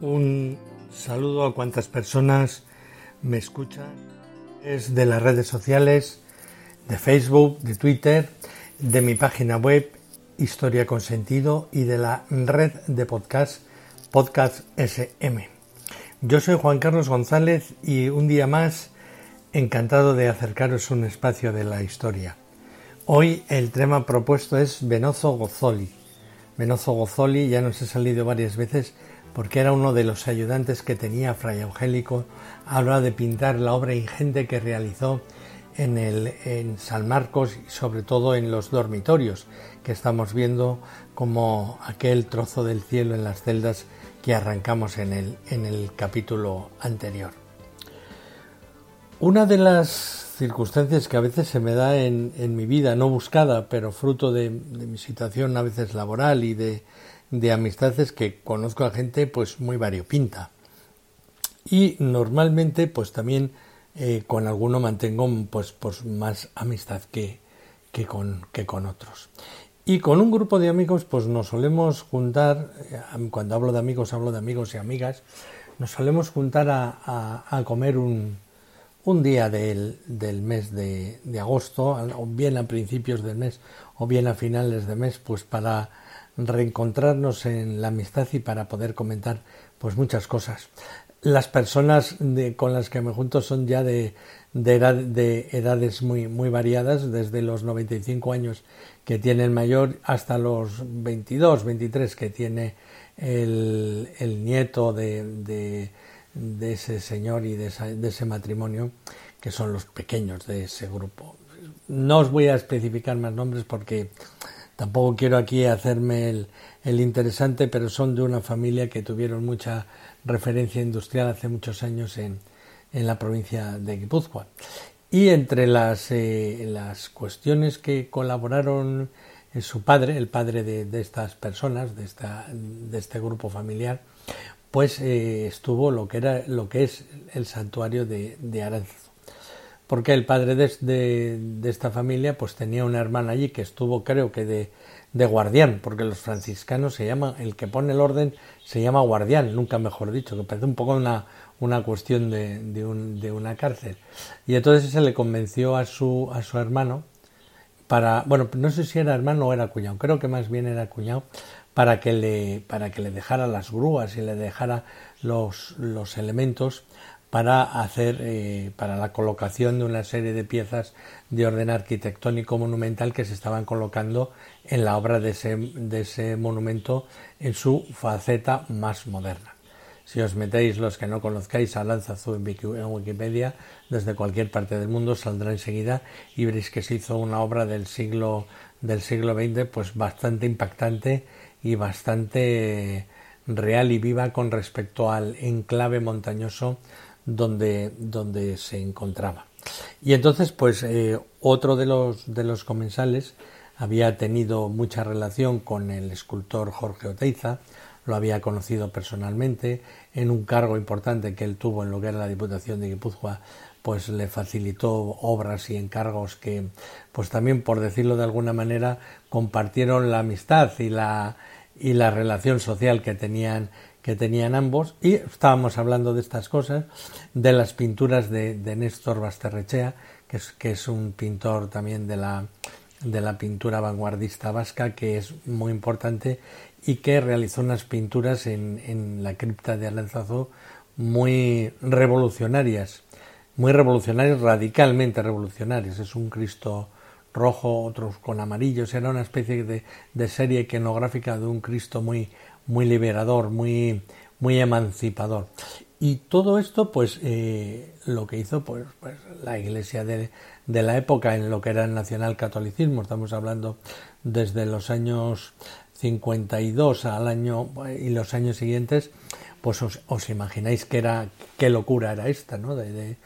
Un saludo a cuantas personas me escuchan. Es de las redes sociales, de Facebook, de Twitter, de mi página web Historia con Sentido y de la red de podcast Podcast SM. Yo soy Juan Carlos González y un día más encantado de acercaros un espacio de la historia. Hoy el tema propuesto es Venozo Gozzoli. Venozo Gozzoli ya nos he salido varias veces porque era uno de los ayudantes que tenía Fray Angélico a la hora de pintar la obra ingente que realizó en, el, en San Marcos y sobre todo en los dormitorios que estamos viendo como aquel trozo del cielo en las celdas que arrancamos en el, en el capítulo anterior. Una de las circunstancias que a veces se me da en, en mi vida, no buscada, pero fruto de, de, mi situación a veces laboral y de, de amistades que conozco a gente pues muy variopinta. Y normalmente pues también eh, con alguno mantengo pues, pues más amistad que, que, con, que con otros. Y con un grupo de amigos pues nos solemos juntar, eh, cuando hablo de amigos hablo de amigos y amigas, nos solemos juntar a, a, a comer un, un día del, del mes de, de, agosto, o bien a principios del mes o bien a finales de mes, pues para reencontrarnos en la amistad y para poder comentar pues muchas cosas las personas de, con las que me junto son ya de, de, edad, de, edades muy, muy variadas, desde los 95 años que tiene el mayor hasta los 22, 23 que tiene el, el nieto de, de, ese señor y de ese matrimonio, que son los pequeños de ese grupo. No os voy a especificar más nombres porque tampoco quiero aquí hacerme el, interesante, pero son de una familia que tuvieron mucha referencia industrial hace muchos años en, en la provincia de Guipúzcoa. Y entre las, eh, las cuestiones que colaboraron eh, su padre, el padre de, de, estas personas, de, esta, de este grupo familiar, pues eh, estuvo lo que, era, lo que es el santuario de, de Aranzazu. Porque el padre de, esta familia pues tenía una hermana allí que estuvo creo que de, de guardián, porque los franciscanos se llaman, el que pone el orden se llama guardián, nunca mejor dicho, que parece un poco una, una cuestión de, un, una cárcel. Y entonces se le convenció a su, a su hermano para, bueno, no sé si era hermano o era cuñado, creo que más bien era cuñado, para que le, para que le dejara las grúas y le dejara los, los elementos para hacer eh, para la colocación de una serie de piezas de orden arquitectónico monumental que se estaban colocando en la obra de ese, de ese monumento en su faceta más moderna. Si os metéis los que no conozcáis a Lanzazú en Wikipedia, desde cualquier parte del mundo saldrá enseguida y veréis que se hizo una obra del siglo del siglo XX pues bastante impactante y bastante real y viva con respecto al enclave montañoso donde, donde se encontraba. Y entonces, pues, eh, otro de los, de los comensales había tenido mucha relación con el escultor Jorge Oteiza, lo había conocido personalmente, en un cargo importante que él tuvo en lo que era la Diputación de Guipúzcoa, pues le facilitó obras y encargos que, pues también, por decirlo de alguna manera, compartieron la amistad y la, y la relación social que tenían que tenían ambos y estábamos hablando de estas cosas, de las pinturas de, de Néstor Basterrechea, que es, que es un pintor también de la, de la pintura vanguardista vasca, que es muy importante y que realizó unas pinturas en, en la cripta de Alanzazo muy revolucionarias, muy revolucionarias, radicalmente revolucionarias. Es un Cristo rojo, otros con amarillos, era una especie de, de serie iconográfica de un Cristo muy, muy liberador, muy, muy emancipador. Y todo esto, pues, eh, lo que hizo, pues, pues la Iglesia de, de, la época en lo que era el nacionalcatolicismo, estamos hablando desde los años 52 al año y los años siguientes, pues os, imagináis que era qué locura era esta, ¿no? De,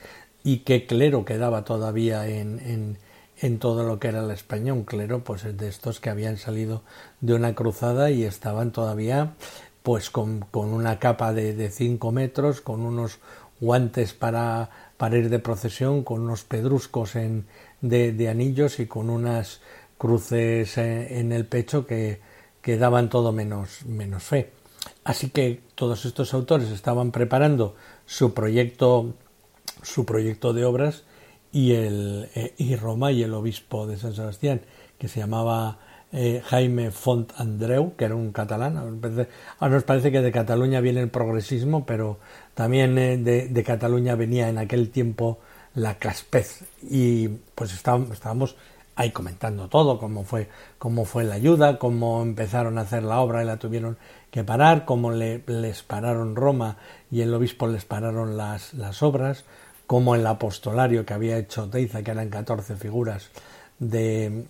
y qué clero quedaba todavía en, en, en, todo lo que era el español, un clero, pues de estos que habían salido de una cruzada y estaban todavía pues con, una capa de 5 metros, con unos guantes para, para, ir de procesión, con unos pedruscos en, de, anillos y con unas cruces eh, en el pecho que, que daban todo menos, menos fe. Así que todos estos autores estaban preparando su proyecto, su proyecto de obras y, el, eh, y Roma y el obispo de San Sebastián, que se llamaba eh, Jaime Font Andreu, que era un catalán. Ahora nos parece que de Cataluña viene el progresismo, pero también eh, de, Cataluña venía en aquel tiempo la caspez. Y pues estábamos, estábamos ahí comentando todo, cómo fue, cómo fue la ayuda, cómo empezaron a hacer la obra y la tuvieron que parar, cómo le, les pararon Roma y el obispo les pararon las, las obras, cómo el apostolario que había hecho Teiza, que eran 14 figuras, de,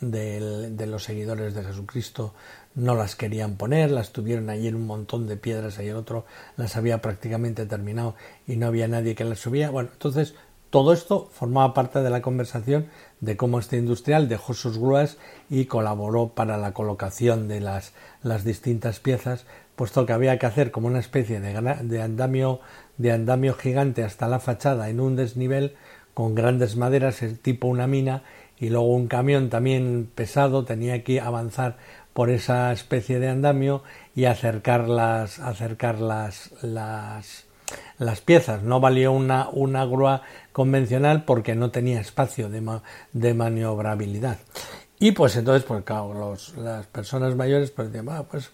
de, los seguidores de Jesucristo no las querían poner, las tuvieron allí en un montón de piedras, y el otro las había prácticamente terminado y no había nadie que las subía. Bueno, entonces todo esto formaba parte de la conversación de cómo este industrial dejó sus grúas y colaboró para la colocación de las, las distintas piezas, puesto que había que hacer como una especie de, de, andamio, de andamio gigante hasta la fachada en un desnivel con grandes maderas, tipo una mina, y luego un camión también pesado tenía que avanzar por esa especie de andamio y acercar las, acercar las, las, piezas. No valió una, una grúa convencional porque no tenía espacio de, de maniobrabilidad. Y pues entonces, pues claro, los, las personas mayores pues decían, pues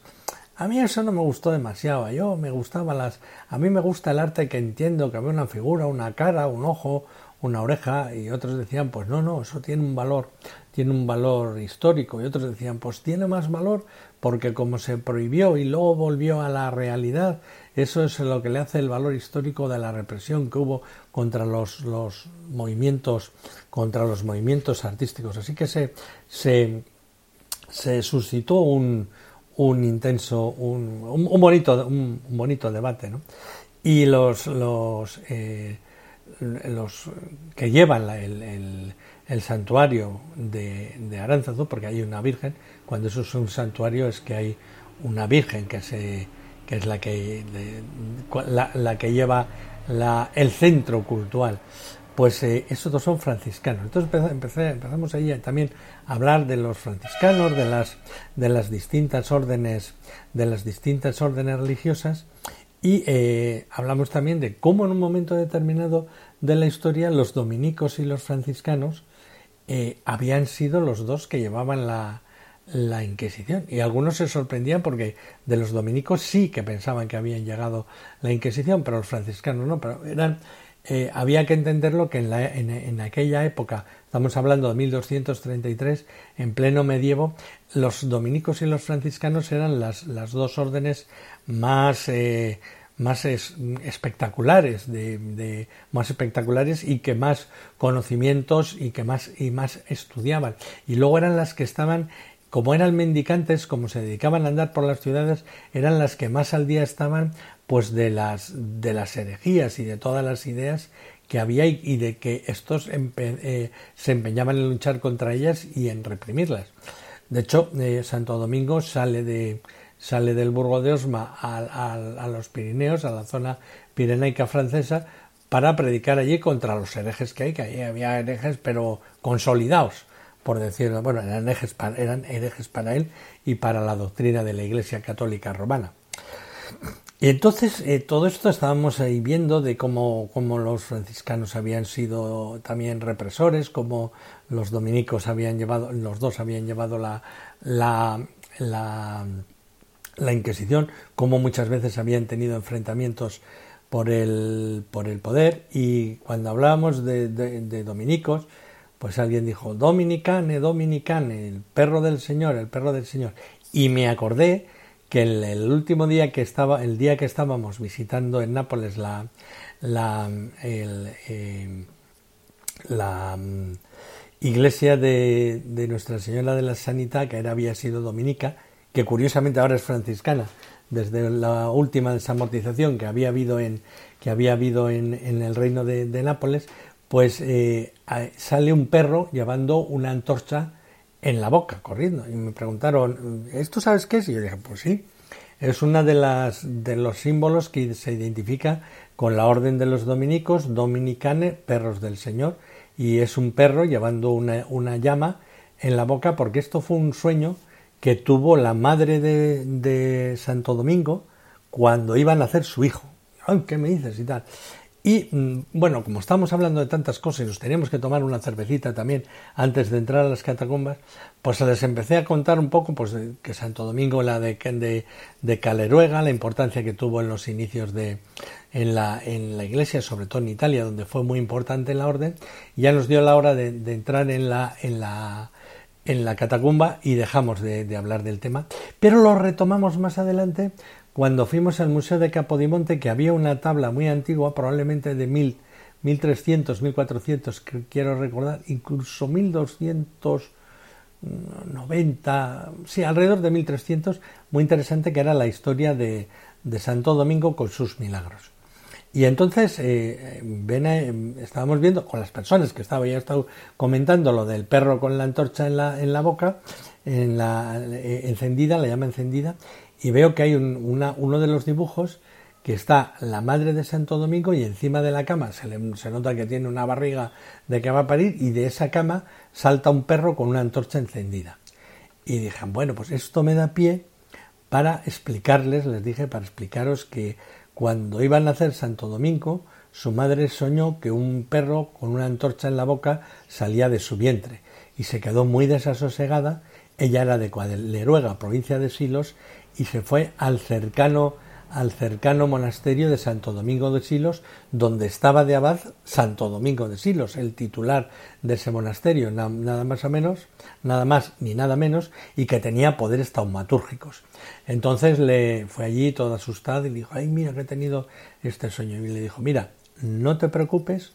a mí eso no me gustó demasiado, yo me gustaba las, a mí me gusta el arte que entiendo que había una figura, una cara, un ojo, una oreja y otros decían pues no no eso tiene un valor tiene un valor histórico. Y otros decían pues tiene más valor porque como se prohibió y luego volvió a la realidad eso es lo que le hace el valor histórico de la represión que hubo contra los, los movimientos contra los movimientos artísticos. Así que se se, se suscitó un, un intenso un, un, bonito un, bonito debate ¿no? y los los eh, los que llevan el, el, santuario de, de Aránzazu, porque hay una virgen, cuando eso es un santuario es que hay una virgen que, se, que es la que, la, la, que lleva la, el centro cultural. Pues eh, esos dos son franciscanos. Entonces empezamos ahí también a hablar de los franciscanos, de las, de las distintas órdenes, de las distintas órdenes religiosas y eh, hablamos también de cómo en un momento determinado de la historia los dominicos y los franciscanos eh, habían sido los dos que llevaban la, la Inquisición. Y algunos se sorprendían porque de los dominicos sí que pensaban que habían llegado la Inquisición, pero los franciscanos no. Pero eran, eh, había que entenderlo que en, en, aquella época, estamos hablando de 1233, en pleno medievo, los dominicos y los franciscanos eran las, las dos órdenes más, eh, más espectaculares, de, más espectaculares y que más conocimientos y que más y más estudiaban. Y luego eran las que estaban como eran mendicantes, como se dedicaban a andar por las ciudades, eran las que más al día estaban pues de las de las herejías y de todas las ideas que había y, de que estos eh, se empeñaban en luchar contra ellas y en reprimirlas. De hecho, eh, Santo Domingo sale de sale del Burgo de Osma a, los Pirineos, a la zona pirenaica francesa, para predicar allí contra los herejes que hay, que ahí había herejes, pero consolidados, por decirlo, bueno, eran herejes para, eran herejes para él y para la doctrina de la Iglesia Católica Romana. Y entonces eh, todo esto estábamos ahí viendo de cómo, cómo, los franciscanos habían sido también represores, cómo los dominicos habían llevado, los dos habían llevado la, la, la Inquisición, como muchas veces habían tenido enfrentamientos por el, por el poder y cuando hablábamos de, de, dominicos, pues alguien dijo Dominicane, Dominicane, el perro del Señor, el perro del Señor. Y me acordé que el, último día que estaba, el día que estábamos visitando en Nápoles la, la, eh, la mm, iglesia de, de, Nuestra Señora de la Sanidad, que era, había sido dominica, que curiosamente ahora es franciscana, desde la última desamortización que había habido en, que había habido en el reino de, Nápoles, pues eh, sale un perro llevando una antorcha en la boca, corriendo. Y me preguntaron, ¿esto sabes qué es? Y yo dije, pues sí, es uno de, de los símbolos que se identifica con la orden de los dominicos, dominicane, perros del Señor, y es un perro llevando una, una llama en la boca porque esto fue un sueño que tuvo la madre de, de Santo Domingo cuando iba a nacer su hijo. ¿qué me dices? y tal. Y mm, bueno, como estamos hablando de tantas cosas y nos teníamos que tomar una cervecita también antes de entrar a las catacumbas, pues les empecé a contar un poco pues que Santo Domingo, la de, de, Caleruega, la importancia que tuvo en los inicios de en la, en la iglesia, sobre todo en Italia, donde fue muy importante la orden, ya nos dio la hora de, entrar en la, en la en la catacumba y dejamos de, de, hablar del tema, pero lo retomamos más adelante cuando fuimos al Museo de Capodimonte, que había una tabla muy antigua, probablemente de mil, 1300, 1400, quiero recordar, incluso 1290, sí, alrededor de 1300, muy interesante, que era la historia de, de Santo Domingo con sus milagros. Y entonces eh, ven, estábamos viendo con las personas que estaba ya estado comentando lo del perro con la antorcha en la, en la boca, en la eh, encendida, la llama encendida, y veo que hay una, uno de los dibujos que está la madre de Santo Domingo y encima de la cama se, le, se nota que tiene una barriga de que va a parir y de esa cama salta un perro con una antorcha encendida. Y dije, bueno, pues esto me da pie para explicarles, les dije, para explicaros que cuando iba a nacer Santo Domingo, su madre soñó que un perro con una antorcha en la boca salía de su vientre y se quedó muy desasosegada. Ella era de Cuadeleruega, provincia de Silos, y se fue al cercano al cercano monasterio de Santo Domingo de Silos, donde estaba de abad Santo Domingo de Silos, el titular de ese monasterio, nada más menos, nada más ni nada menos, y que tenía poderes taumatúrgicos. Entonces le fue allí todo asustado y dijo, ay, mira que he tenido este sueño. Y le dijo, mira, no te preocupes,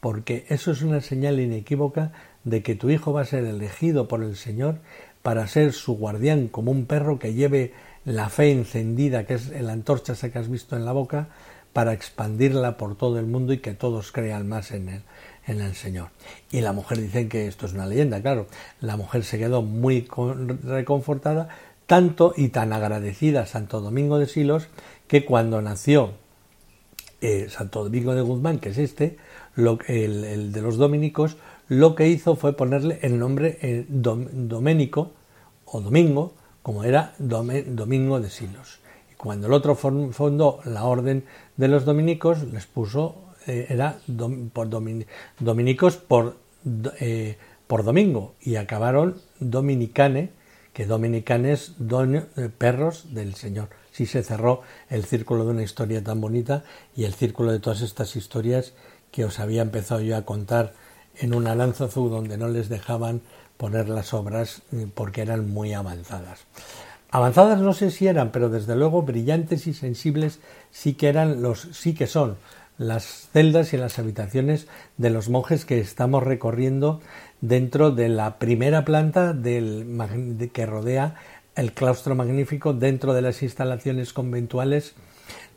porque eso es una señal inequívoca de que tu hijo va a ser elegido por el Señor para ser su guardián como un perro que lleve la fe encendida, que es la antorcha esa que has visto en la boca, para expandirla por todo el mundo y que todos crean más en el, en el Señor. Y la mujer dice que esto es una leyenda, claro. La mujer se quedó muy reconfortada, tanto y tan agradecida a Santo Domingo de Silos, que cuando nació eh, Santo Domingo de Guzmán, que es este, lo, el, de los dominicos, lo que hizo fue ponerle el nombre eh, Doménico o Domingo, como era Domingo de Silos. Y cuando el otro fundó la orden de los dominicos, les puso, eh, era por dominicos por, eh, por domingo, y acabaron dominicane, que dominicanes perros del Señor. Sí se cerró el círculo de una historia tan bonita y el círculo de todas estas historias que os había empezado yo a contar en un Alanzazú donde no les dejaban poner las obras eh, porque eran muy avanzadas. Avanzadas no sé si eran, pero desde luego brillantes y sensibles sí que eran los sí que son las celdas y las habitaciones de los monjes que estamos recorriendo dentro de la primera planta del, que rodea el claustro magnífico dentro de las instalaciones conventuales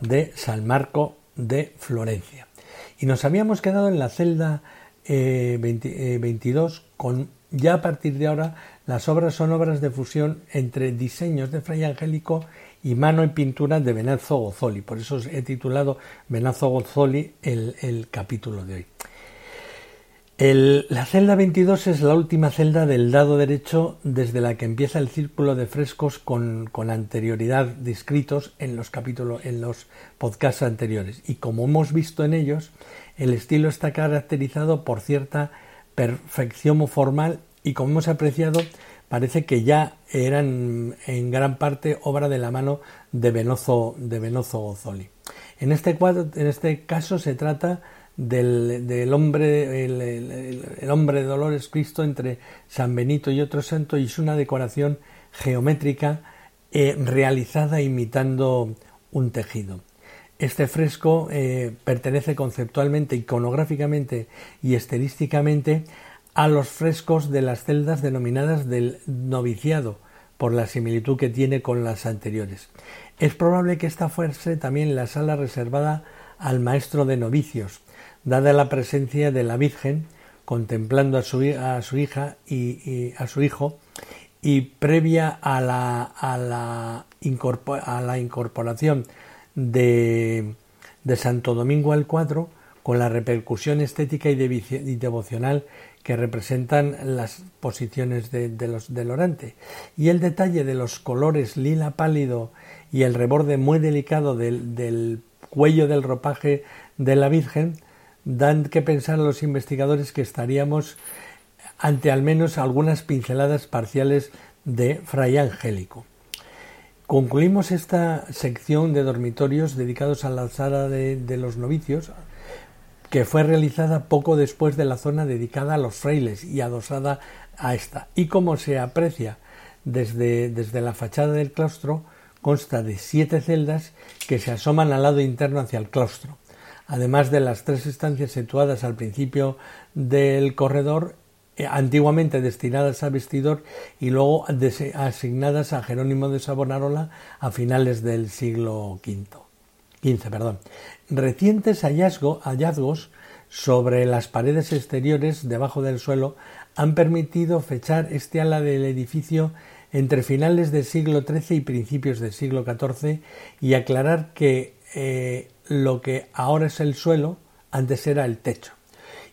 de San Marco de Florencia. Y nos habíamos quedado en la celda 22 eh, eh, con ya a partir de ahora las obras son obras de fusión entre diseños de Fray Angélico y mano y pintura de Benazzo Gozzoli. Por eso he titulado Benazzo Gozzoli el, capítulo de hoy. La celda 22 es la última celda del lado derecho desde la que empieza el círculo de frescos con, con, anterioridad descritos en los capítulos, en los podcasts anteriores. Y como hemos visto en ellos, el estilo está caracterizado por cierta perfección formal y como hemos apreciado parece que ya eran en gran parte obra de la mano de Venozo, de Gozzoli. En este, cuadro, en este caso se trata del, hombre, el, hombre de Dolores Cristo entre San Benito y otro santo y es una decoración geométrica eh, realizada imitando un tejido. Este fresco eh, pertenece conceptualmente, iconográficamente y estilísticamente a los frescos de las celdas denominadas del noviciado, por la similitud que tiene con las anteriores. Es probable que esta fuese también la sala reservada al maestro de novicios, dada la presencia de la Virgen contemplando a su, a su hija y, a su hijo y previa a la, a la, incorporación de, Santo Domingo al cuadro con la repercusión estética y, devocional que representan las posiciones de, los, del orante. Y el detalle de los colores lila pálido y el reborde muy delicado del, del cuello del ropaje de la Virgen dan que pensar a los investigadores que estaríamos ante al menos algunas pinceladas parciales de Fray Angélico. Concluimos esta sección de dormitorios dedicados a la sala de, los novicios, que fue realizada poco después de la zona dedicada a los frailes y adosada a esta. Y como se aprecia desde, desde la fachada del claustro, consta de siete celdas que se asoman al lado interno hacia el claustro además de las tres estancias situadas al principio del corredor, eh, antiguamente destinadas a vestidor y luego asignadas a Jerónimo de Savonarola a finales del siglo V. perdón. Recientes hallazgos sobre las paredes exteriores debajo del suelo han permitido fechar este ala del edificio entre finales del siglo XIII y principios del siglo XIV y aclarar que eh, lo que ahora es el suelo, antes era el techo.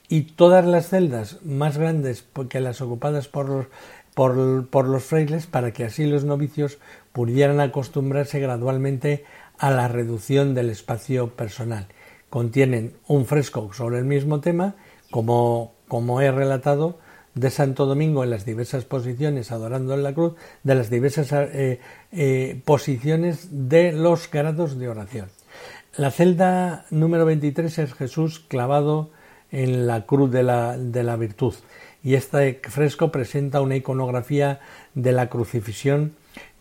Y todas las celdas más grandes que las ocupadas por los, por, los frailes, para que así los novicios pudieran acostumbrarse gradualmente a la reducción del espacio personal. Contienen un fresco sobre el mismo tema, como, como he relatado, de Santo Domingo en las diversas posiciones adorando en la cruz, de las diversas eh, eh, posiciones de los grados de oración. La celda número 23 es Jesús clavado en la cruz de la, de la virtud y este fresco presenta una iconografía de la crucifixión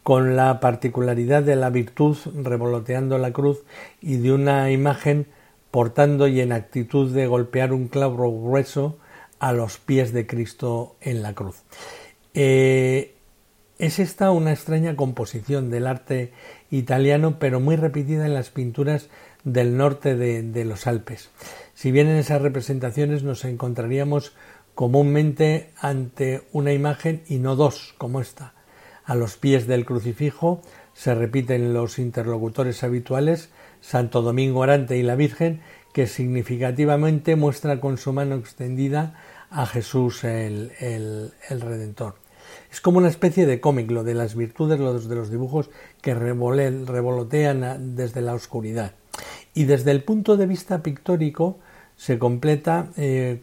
con la particularidad de la virtud revoloteando la cruz y de una imagen portando y en actitud de golpear un clavo grueso a los pies de Cristo en la cruz. Eh, es esta una extraña composición del arte italiano, pero muy repetida en las pinturas del norte de, los Alpes. Si bien en esas representaciones nos encontraríamos comúnmente ante una imagen y no dos, como esta. A los pies del crucifijo se repiten los interlocutores habituales, Santo Domingo Orante y la Virgen, que significativamente muestra con su mano extendida a Jesús el Redentor. Es como una especie de cómic, lo de las virtudes, lo de los dibujos que revolotean desde la oscuridad. Y desde el punto de vista pictórico se completa eh,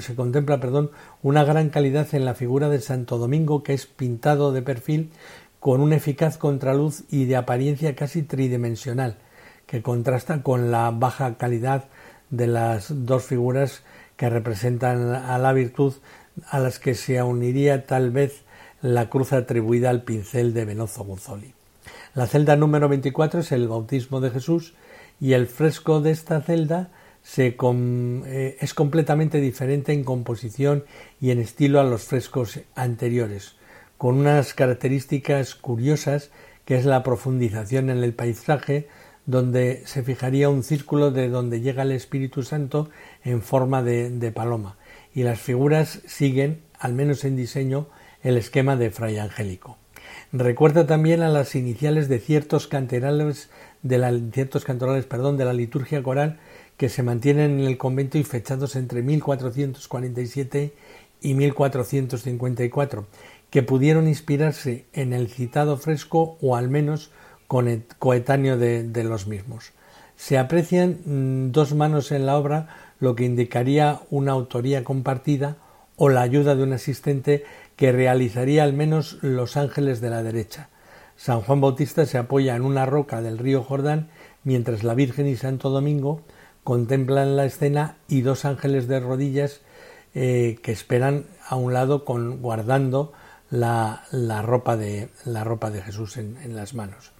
se contempla perdón, una gran calidad en la figura de Santo Domingo que es pintado de perfil con una eficaz contraluz y de apariencia casi tridimensional que contrasta con la baja calidad de las dos figuras que representan a la virtud a las que se uniría tal vez la cruz atribuida al pincel de Venozo Guzzoli. La celda número 24 es el bautismo de Jesús y el fresco de esta celda eh, es completamente diferente en composición y en estilo a los frescos anteriores, con unas características curiosas que es la profundización en el paisaje, donde se fijaría un círculo de donde llega el Espíritu Santo en forma de paloma, y las figuras siguen, al menos en diseño, el esquema de Fray Angélico. Recuerda también a las iniciales de ciertos cantorales de la, ciertos cantorales, perdón, de la liturgia coral que se mantienen en el convento y fechados entre 1447 y 1454, que pudieron inspirarse en el citado fresco o al menos coetáneo de los mismos. Se aprecian mm, dos manos en la obra, lo que indicaría una autoría compartida o la ayuda de un asistente que realizaría al menos los ángeles de la derecha. San Juan Bautista se apoya en una roca del río Jordán, mientras la Virgen y Santo Domingo contemplan la escena y dos ángeles de rodillas eh, que esperan a un lado con, guardando la, ropa, de, la ropa de Jesús en, las manos.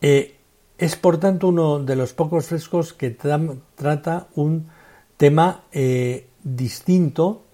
Eh, es por tanto uno de los pocos frescos que trata un tema eh, distinto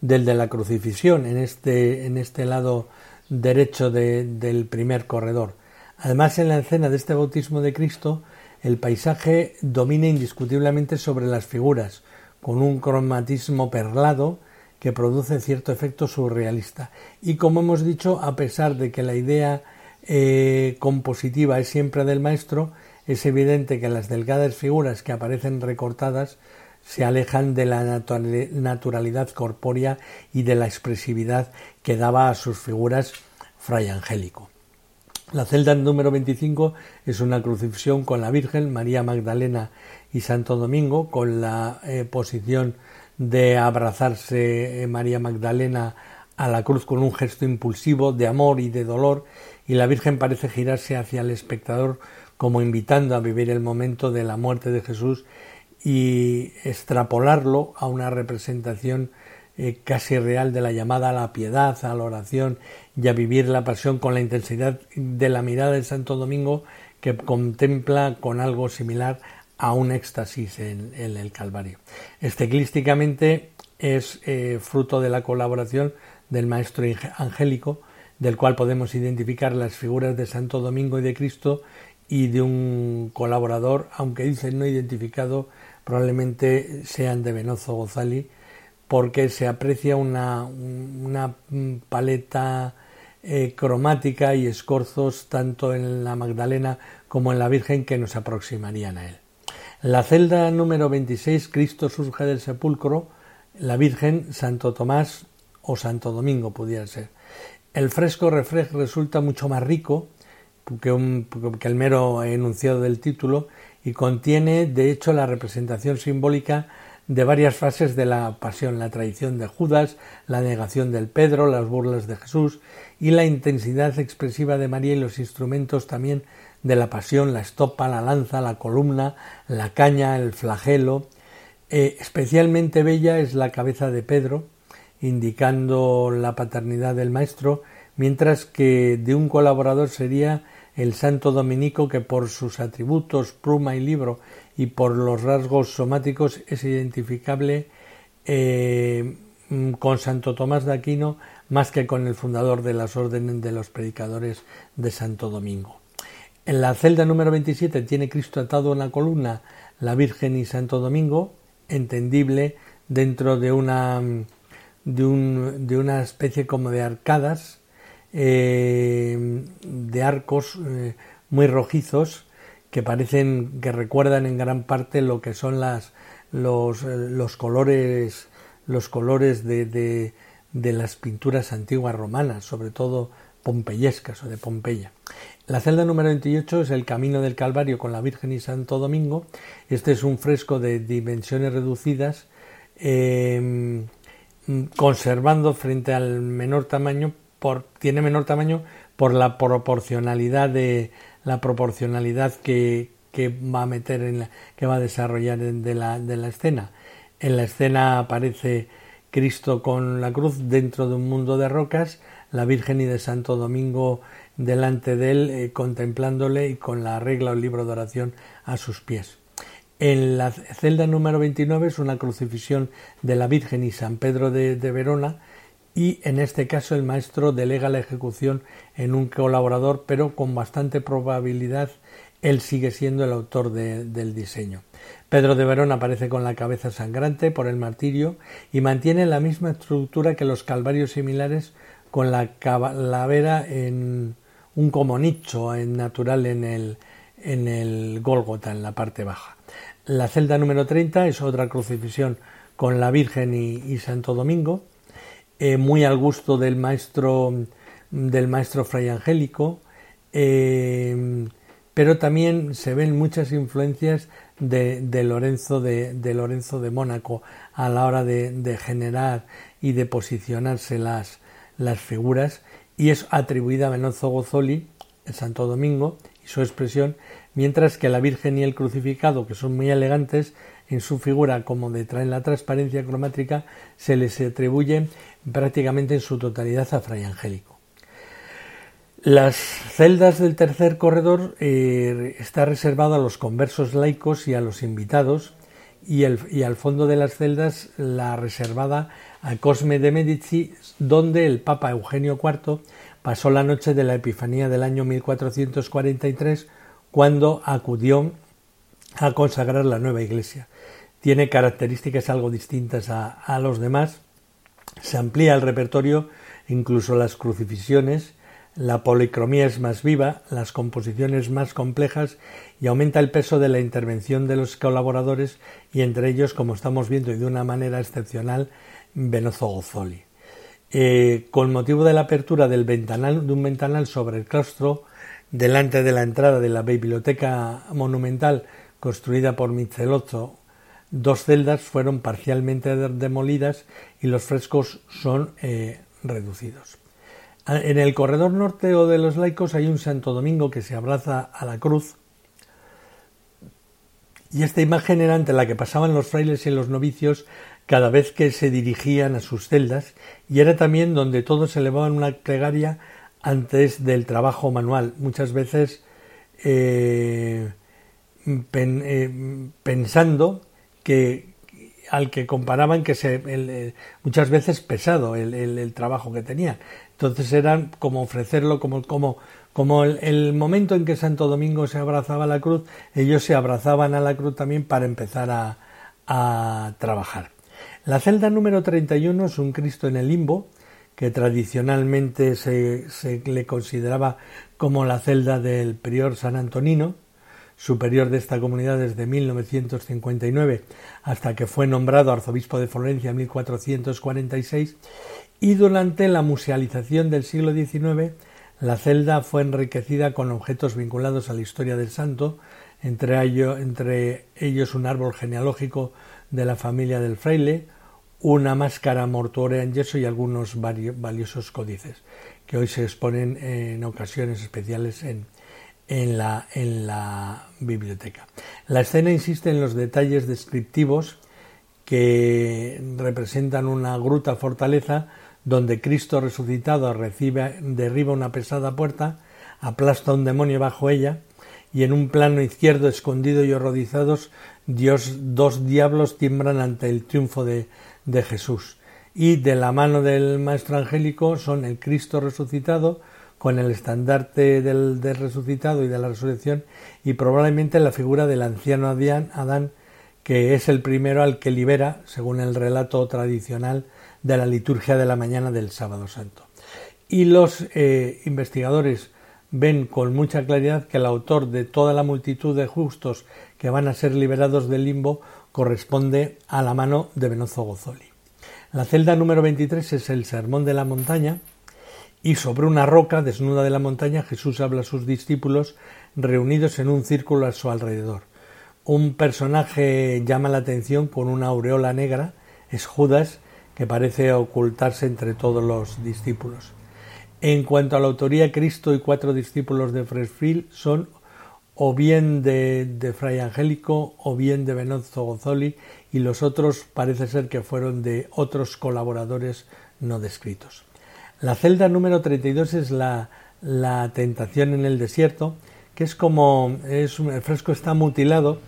del de la crucifixión en este, en este lado derecho del primer corredor. Además, en la escena de este bautismo de Cristo, el paisaje domina indiscutiblemente sobre las figuras, con un cromatismo perlado que produce cierto efecto surrealista. Y como hemos dicho, a pesar de que la idea eh, compositiva es siempre del maestro, es evidente que las delgadas figuras que aparecen recortadas se alejan de la naturalidad corpórea y de la expresividad que daba a sus figuras Fray Angélico. La celda número 25 es una crucifixión con la Virgen, María Magdalena y Santo Domingo, con la eh, posición de abrazarse eh, María Magdalena a la cruz con un gesto impulsivo de amor y de dolor, y la Virgen parece girarse hacia el espectador como invitando a vivir el momento de la muerte de Jesús y extrapolarlo a una representación eh, casi real de la llamada a la piedad, a la oración y a vivir la pasión con la intensidad de la mirada de Santo Domingo que contempla con algo similar a un éxtasis en, el Calvario. Esteclísticamente es eh, fruto de la colaboración del maestro angélico, del cual podemos identificar las figuras de Santo Domingo y de Cristo y de un colaborador, aunque dicen no identificado, probablemente sean de Venozo Gozali, porque se aprecia una, una paleta eh, cromática y escorzos tanto en la Magdalena como en la Virgen que nos aproximarían a él. La celda número 26, Cristo surge del sepulcro, la Virgen, Santo Tomás o Santo Domingo pudiera ser. El fresco resulta mucho más rico que, que el mero enunciado del título y contiene, de hecho, la representación simbólica de varias fases de la pasión, la traición de Judas, la negación del Pedro, las burlas de Jesús y la intensidad expresiva de María y los instrumentos también de la pasión, la estopa, la lanza, la columna, la caña, el flagelo. Eh, especialmente bella es la cabeza de Pedro, indicando la paternidad del maestro, mientras que de un colaborador sería el santo dominico que por sus atributos, pluma y libro y por los rasgos somáticos es identificable eh, con Santo Tomás de Aquino más que con el fundador de las órdenes de los predicadores de Santo Domingo. En la celda número 27 tiene Cristo atado en la columna la Virgen y Santo Domingo, entendible dentro de una, de, una especie como de arcadas eh, de arcos eh, muy rojizos que parecen que recuerdan en gran parte lo que son las los, eh, los colores los colores de, de, de, las pinturas antiguas romanas, sobre todo pompeyescas o de Pompeya. La celda número 28 es el Camino del Calvario con la Virgen y Santo Domingo. Este es un fresco de dimensiones reducidas, conservando frente al menor tamaño tiene menor tamaño por la proporcionalidad de la proporcionalidad que, va a meter en la, que va a desarrollar de la, de la escena. En la escena aparece Cristo con la cruz dentro de un mundo de rocas, la Virgen y de Santo Domingo delante de él, eh, contemplándole y con la regla o libro de oración a sus pies. En la celda número 29 es una crucifixión de la Virgen y San Pedro de Verona, y en este caso el maestro delega la ejecución en un colaborador, pero con bastante probabilidad él sigue siendo el autor del diseño. Pedro de Verón aparece con la cabeza sangrante por el martirio y mantiene la misma estructura que los calvarios similares con la calavera en un como nicho en natural en el, en el Gólgota, en la parte baja. La celda número 30 es otra crucifixión con la Virgen y Santo Domingo eh, muy al gusto del maestro del maestro Fray Angélico, eh, pero también se ven muchas influencias de, Lorenzo de, Lorenzo de Mónaco a la hora de, generar y de posicionarse las, las figuras y es atribuida a Benozzo Gozzoli, el Santo Domingo, y su expresión, mientras que la Virgen y el crucificado, que son muy elegantes en su figura como de en la transparencia cromática, se les atribuye prácticamente en su totalidad a Fray Angélico. Las celdas del tercer corredor eh, está reservado a los conversos laicos y a los invitados, y, y, al fondo de las celdas la reservada a Cosme de Medici, donde el Papa Eugenio IV pasó la noche de la Epifanía del año 1443, cuando acudió a consagrar la nueva iglesia. Tiene características algo distintas a, los demás. Se amplía el repertorio, incluso las crucifixiones, la policromía es más viva, las composiciones más complejas y aumenta el peso de la intervención de los colaboradores y entre ellos, como estamos viendo y de una manera excepcional, Benozzo Gozzoli. Eh, con motivo de la apertura del ventanal, de un ventanal sobre el claustro, delante de la entrada de la biblioteca monumental construida por Michelozzo, dos celdas fueron parcialmente demolidas y los frescos son eh, reducidos. En el corredor norte o de los laicos hay un Santo Domingo que se abraza a la cruz y esta imagen era ante la que pasaban los frailes y los novicios cada vez que se dirigían a sus celdas y era también donde todos elevaban una plegaria antes del trabajo manual, muchas veces eh, eh, pensando que al que comparaban que se, muchas veces pesado el, trabajo que tenían. Entonces era como ofrecerlo como, como, como el, momento en que Santo Domingo se abrazaba a la cruz, ellos se abrazaban a la cruz también para empezar a, a trabajar. La celda número 31 es un Cristo en el limbo, que tradicionalmente se, se le consideraba como la celda del prior San Antonino, superior de esta comunidad desde 1959 hasta que fue nombrado arzobispo de Florencia en 1446, y durante la musealización del siglo XIX la celda fue enriquecida con objetos vinculados a la historia del santo, entre, entre ellos un árbol genealógico de la familia del fraile, una máscara mortuoria en yeso y algunos valiosos códices, que hoy se exponen en ocasiones especiales en, en, la, en la biblioteca. La escena insiste en los detalles descriptivos que representan una gruta fortaleza donde Cristo resucitado recibe, derriba una pesada puerta, aplasta un demonio bajo ella, y en un plano izquierdo escondido y horrorizados, dos diablos tiemblan ante el triunfo de, de Jesús. Y de la mano del Maestro Angélico son el Cristo resucitado, con el estandarte del, resucitado y de la resurrección, y probablemente la figura del anciano Adán, que es el primero al que libera, según el relato tradicional, de la liturgia de la mañana del sábado santo. Y los eh, investigadores ven con mucha claridad que el autor de toda la multitud de justos que van a ser liberados del limbo corresponde a la mano de Benozzo Gozzoli. La celda número 23 es el Sermón de la Montaña y sobre una roca desnuda de la montaña Jesús habla a sus discípulos reunidos en un círculo a su alrededor. Un personaje llama la atención con una aureola negra, es Judas, que parece ocultarse entre todos los discípulos. En cuanto a la autoría, Cristo y cuatro discípulos de Fresfield son o bien de, Fray Angélico o bien de Benozzo Gozzoli y los otros parece ser que fueron de otros colaboradores no descritos. La celda número 32 es la, la tentación en el desierto, que es como es, el fresco está mutilado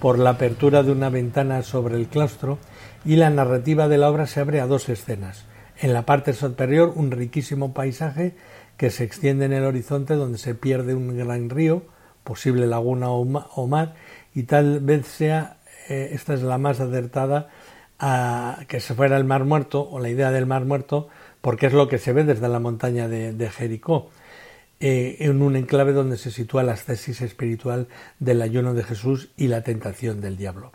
por la apertura de una ventana sobre el claustro y la narrativa de la obra se abre a dos escenas. En la parte superior un riquísimo paisaje que se extiende en el horizonte donde se pierde un gran río, posible laguna o mar, y tal vez sea, eh, esta es la más acertada, a que se fuera el mar muerto o la idea del mar muerto, porque es lo que se ve desde la montaña de, Jericó, eh, en un enclave donde se sitúa la tesis espiritual del ayuno de Jesús y la tentación del diablo.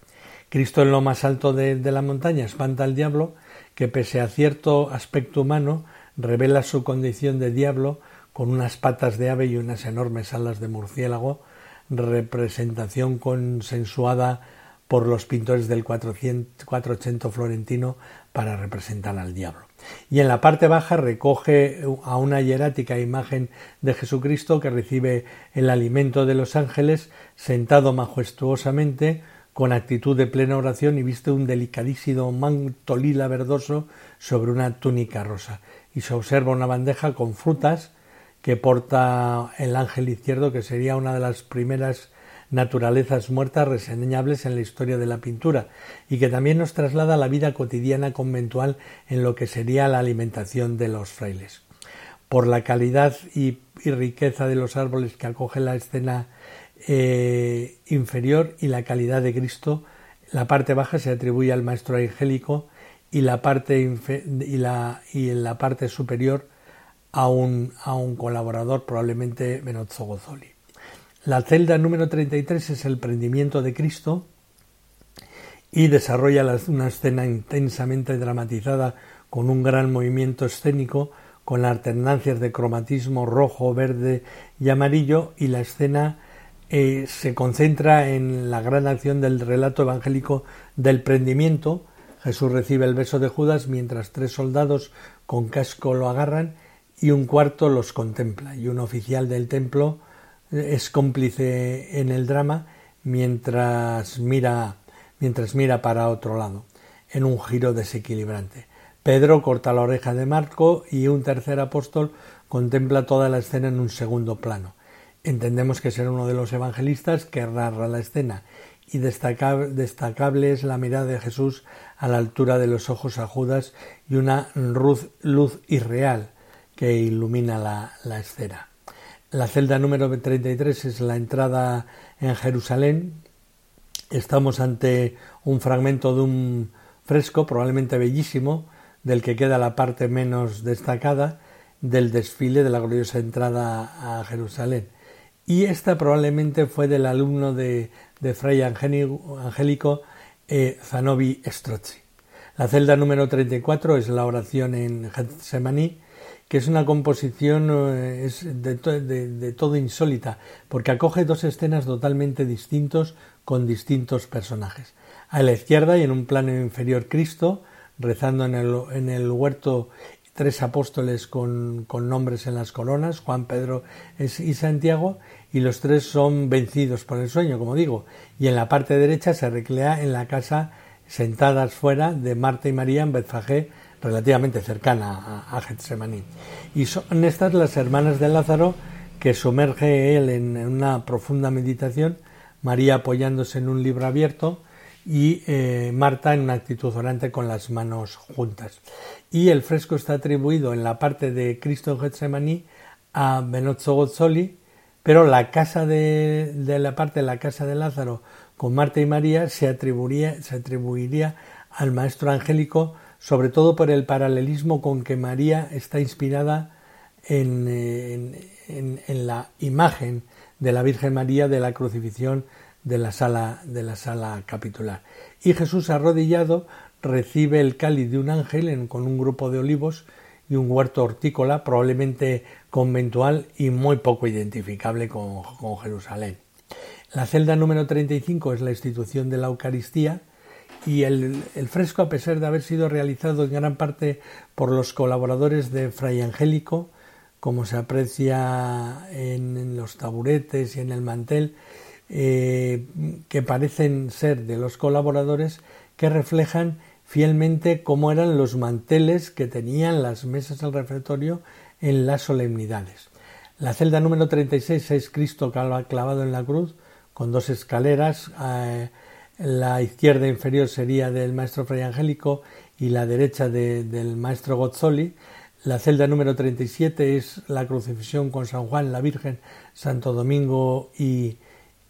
Cristo en lo más alto de, la montaña espanta al diablo, que pese a cierto aspecto humano, revela su condición de diablo con unas patas de ave y unas enormes alas de murciélago, representación consensuada por los pintores del 480 florentino para representar al diablo. Y en la parte baja recoge a una hierática imagen de Jesucristo que recibe el alimento de los ángeles, sentado majestuosamente, con actitud de plena oración y viste un delicadísimo manto lila verdoso sobre una túnica rosa. Y se observa una bandeja con frutas que porta el ángel izquierdo, que sería una de las primeras naturalezas muertas reseñables en la historia de la pintura y que también nos traslada a la vida cotidiana conventual en lo que sería la alimentación de los frailes. Por la calidad y, riqueza de los árboles que acoge la escena eh, inferior y la calidad de Cristo, la parte baja se atribuye al maestro angélico y la parte, y la, y en la parte superior a un, a un colaborador, probablemente Benozzo Gozzoli. La celda número 33 es el prendimiento de Cristo y desarrolla una escena intensamente dramatizada con un gran movimiento escénico, con alternancias de cromatismo rojo, verde y amarillo, y la escena eh, se concentra en la gran acción del relato evangélico del prendimiento. Jesús recibe el beso de Judas mientras tres soldados con casco lo agarran y un cuarto los contempla, y un oficial del templo es cómplice en el drama mientras mira, mientras mira para otro lado, en un giro desequilibrante. Pedro corta la oreja de Marco y un tercer apóstol contempla toda la escena en un segundo plano. Entendemos que será uno de los evangelistas que narra la escena y destacable es la mirada de Jesús a la altura de los ojos a Judas y una luz, luz irreal que ilumina la, la escena. La celda número 33 es la entrada en Jerusalén. Estamos ante un fragmento de un fresco, probablemente bellísimo, del que queda la parte menos destacada del desfile de la gloriosa entrada a Jerusalén. Y esta probablemente fue del alumno de, Fray Angélico eh, Zanobi Strozzi. La celda número 34 es la oración en Getsemaní que es una composición eh, de, todo insólita, porque acoge dos escenas totalmente distintos con distintos personajes. A la izquierda y en un plano inferior Cristo, rezando en el, en el huerto tres apóstoles con, con, nombres en las coronas, Juan, Pedro y Santiago, y los tres son vencidos por el sueño, como digo. Y en la parte derecha se recrea en la casa sentadas fuera de Marta y María en Betfagé, relativamente cercana a, Getsemaní. Y son estas las hermanas de Lázaro que sumerge él en una profunda meditación, María apoyándose en un libro abierto y eh, Marta en una actitud orante con las manos juntas. Y el fresco está atribuido en la parte de Cristo en Getsemaní a Benozzo Gozzoli, pero la casa de, de, la parte de la casa de Lázaro con Marta y María se atribuiría, se atribuiría al maestro angélico sobre todo por el paralelismo con que María está inspirada en, la imagen de la Virgen María de la crucifixión de la sala de la sala capitular. Y Jesús arrodillado recibe el cáliz de un ángel con un grupo de olivos y un huerto hortícola probablemente conventual y muy poco identificable con, con Jerusalén. La celda número 35 es la institución de la Eucaristía y el, fresco, a pesar de haber sido realizado en gran parte por los colaboradores de Fray Angélico, como se aprecia en, los taburetes y en el mantel, eh, que parecen ser de los colaboradores, que reflejan fielmente cómo eran los manteles que tenían las mesas del refectorio en las solemnidades. La celda número 36 es Cristo clavado en la cruz, con dos escaleras. Eh, la izquierda inferior sería del maestro Fray Angélico y la derecha del maestro Gozzoli. La celda número 37 es la crucifixión con San Juan, la Virgen, Santo Domingo y,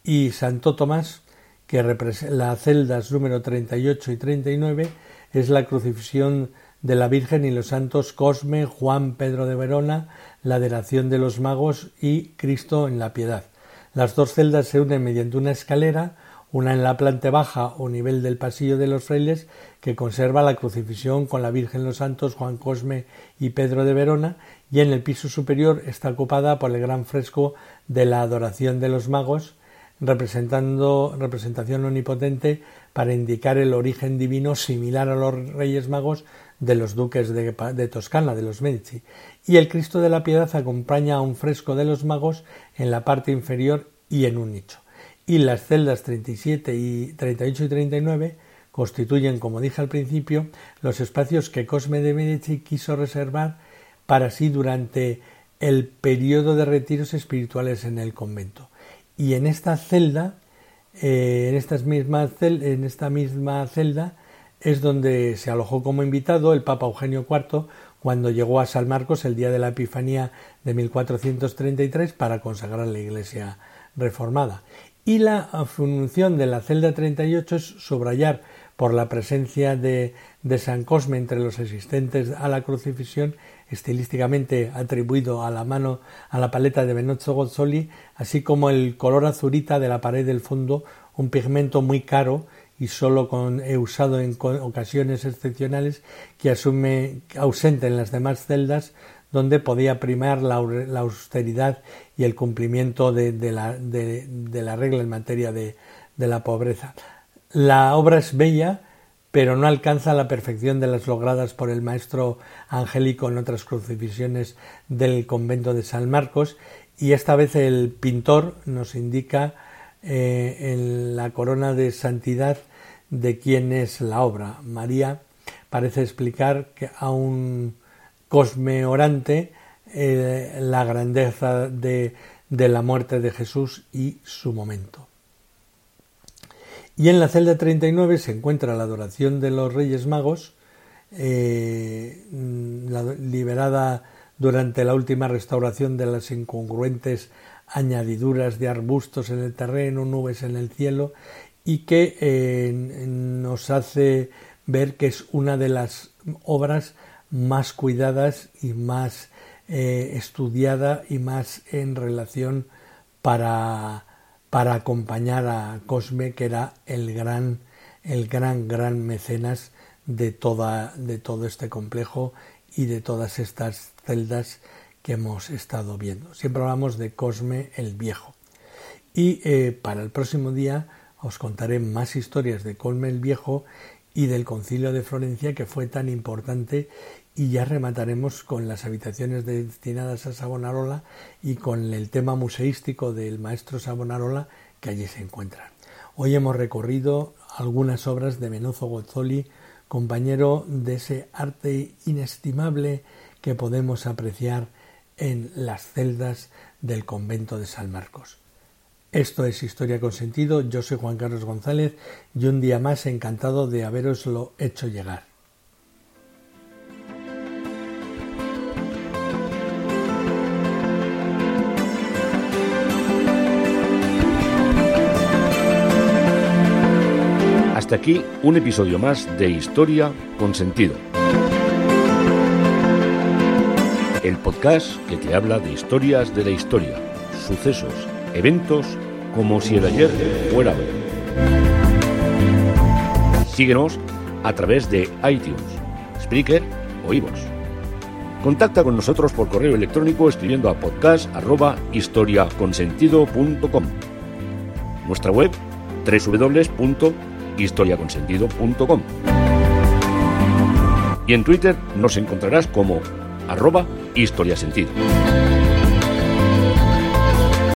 y Santo Tomás, que las celdas número 38 y 39 es la crucifixión de la Virgen y los santos Cosme, Juan, Pedro de Verona, la adoración de los magos y Cristo en la piedad. Las dos celdas se unen mediante una escalera una en la planta baja o nivel del pasillo de los frailes que conserva la crucifixión con la Virgen los Santos Juan Cosme y Pedro de Verona y en el piso superior está ocupada por el gran fresco de la adoración de los magos representando representación omnipotente para indicar el origen divino similar a los Reyes Magos de los duques de, de, Toscana, de los Medici, y el Cristo de la Piedad acompaña a un fresco de los magos en la parte inferior y en un nicho. Y las celdas 37 y 38 y 39 constituyen, como dije al principio, los espacios que Cosme de Medici quiso reservar para sí durante el periodo de retiros espirituales en el convento. Y en esta celda, eh, en, estas mismas en esta misma celda, es donde se alojó como invitado el Papa Eugenio IV cuando llegó a San Marcos el día de la Epifanía de 1433 para consagrar la Iglesia reformada. Y la función de la celda 38 es subrayar por la presencia de, de San Cosme entre los asistentes a la crucifixión estilísticamente atribuido a la mano a la paleta de Benozzo Gozzoli, así como el color azurita de la pared del fondo, un pigmento muy caro y solo con, he usado en ocasiones excepcionales que asume ausente en las demás celdas donde podía primar la, austeridad y el cumplimiento de, la, de la, regla en materia de, la pobreza. La obra es bella, pero no alcanza la perfección de las logradas por el maestro angélico en otras crucifixiones del convento de San Marcos, y esta vez el pintor nos indica eh, en la corona de santidad de quién es la obra. María parece explicar que a un cosme orante eh, la grandeza de la muerte de Jesús y su momento. Y en la celda 39 se encuentra la adoración de los Reyes Magos, eh, liberada durante la última restauración de las incongruentes añadiduras de arbustos en el terreno, nubes en el cielo, y que eh, nos hace ver que es una de las obras más cuidadas y más eh, estudiada y más en relación para para acompañar a Cosme, que era el gran, el gran, gran mecenas de, toda, de todo este complejo y de todas estas celdas que hemos estado viendo. Siempre hablamos de Cosme el Viejo. Y eh, para el próximo día os contaré más historias de Cosme el Viejo y del concilio de Florencia que fue tan importante y ya remataremos con las habitaciones destinadas a Savonarola y con el tema museístico del maestro Savonarola que allí se encuentran. Hoy hemos recorrido algunas obras de Menozo Gozzoli, compañero de ese arte inestimable que podemos apreciar en las celdas del convento de San Marcos. Esto es Historia con Sentido, yo soy Juan Carlos González y un día más encantado de haberoslo hecho llegar. Hasta aquí un episodio más de Historia con Sentido. El podcast que te habla de historias de la historia, sucesos, eventos, como si el ayer fuera hoy. Síguenos a través de iTunes, Spreaker o iVoox. Contacta con nosotros por correo electrónico escribiendo a podcast.historiaconsentido.com. Nuestra web www historiaconsentido.com. Y en Twitter nos encontrarás como arroba historiasentido.